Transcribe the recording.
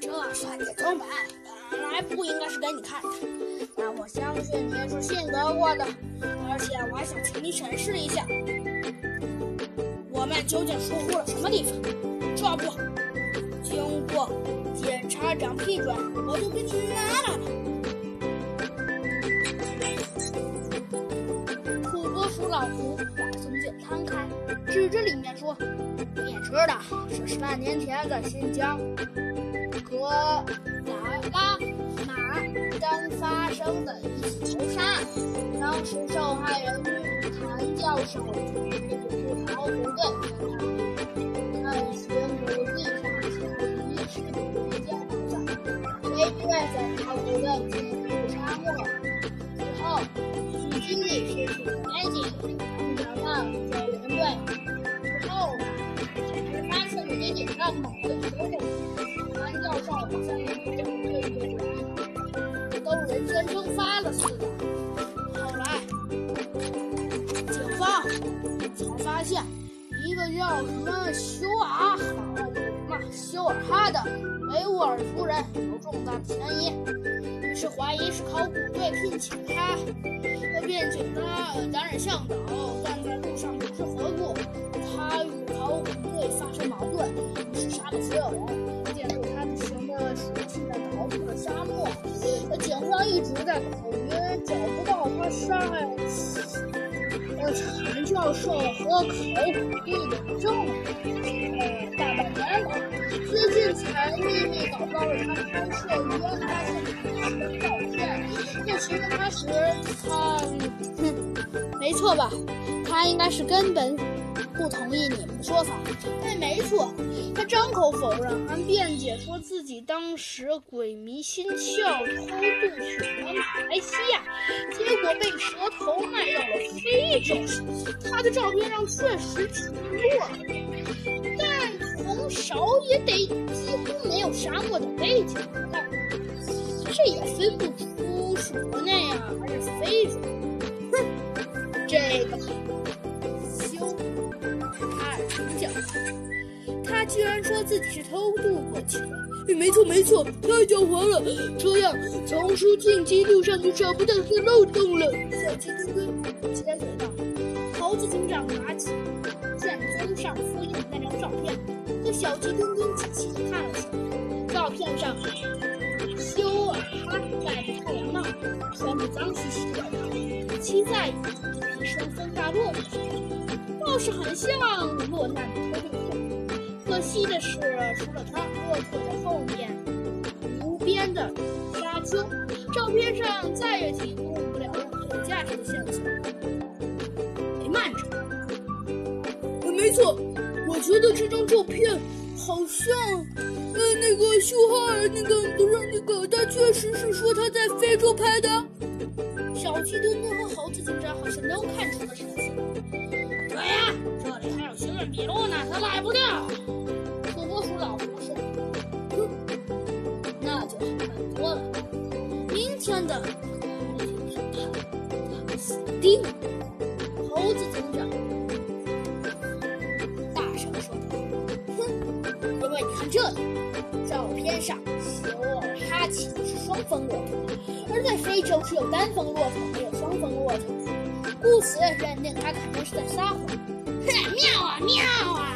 这算节奏本本来不应该是给你看的，但我相信你是信得过的，而且我还想请你审视一下，我们究竟疏忽了什么地方。这不，经过检察长批准，我就给你拿来了。土拨鼠老胡把松饼摊开，指着里面说：“知道，这是半年前在新疆格达拉马丹发生的一起谋杀案，当时受害人谭教授被不逃不队探寻母地上是遗失的建筑上，被困在逃不队进入沙漠之后，距经历失去了联系，爷爷让某个学生。谭教授好像也比较对对都人间蒸发了似的。后来，警方才发现一个叫什么休尔好什么休尔哈的维吾尔族人有重大的嫌疑，于是怀疑是考古队聘请他，并请他担任向导，但在路上不知何故，他与与考古队发生矛盾，于是杀了所有人。见到他的行的熟悉的逃出了沙漠，警方一直在考虑找不到他杀害呃陈教授和考古队的证据，呃大半年了，最近才秘密找到了他拍摄于案发现场的照片。这其实他时他，哼，没错吧？他应该是根本不同意你们的说法。对，没错。他张口否认，还辩解说自己当时鬼迷心窍，偷渡去了马来西亚，结果被蛇头卖到了非洲。他的照片上确实挺弱，但从少也得几乎没有沙漠的背景看，这也分不出是国内啊还是非洲。哼，这个居然说自己是偷渡过去的，没错没错，太狡猾了！这样从书进记录上就找不到这漏洞了。小鸡墩墩接嘴道：“猴子警长拿起卷宗上复印的那张照片，和小鸡墩墩仔细的看了下。照片上，修尔哈戴着太阳帽，穿着脏兮兮的外套，骑在一双风大骆驼上，倒是很像落难的偷渡客。”可惜的是，除了他，骆驼的后面无边的沙丘，照片上再也提供不了任何有价值的线索。哎，慢着，没错，我觉得这张照片好像，呃，那个修哈尔，那个不是那个，他确实是说他在非洲拍的。小鸡墩墩和猴子警长好像都看出了什么。对呀，这里还有行人笔录呢，他赖不掉。明天的考古审判，他们死定了。”猴子警长大声说道：“哼，因为你看这里，照片上修尔哈奇是双峰骆驼，而在非洲只有单峰骆驼，没有双峰骆驼。”故此认定他肯定是在撒谎。哼，妙啊妙啊！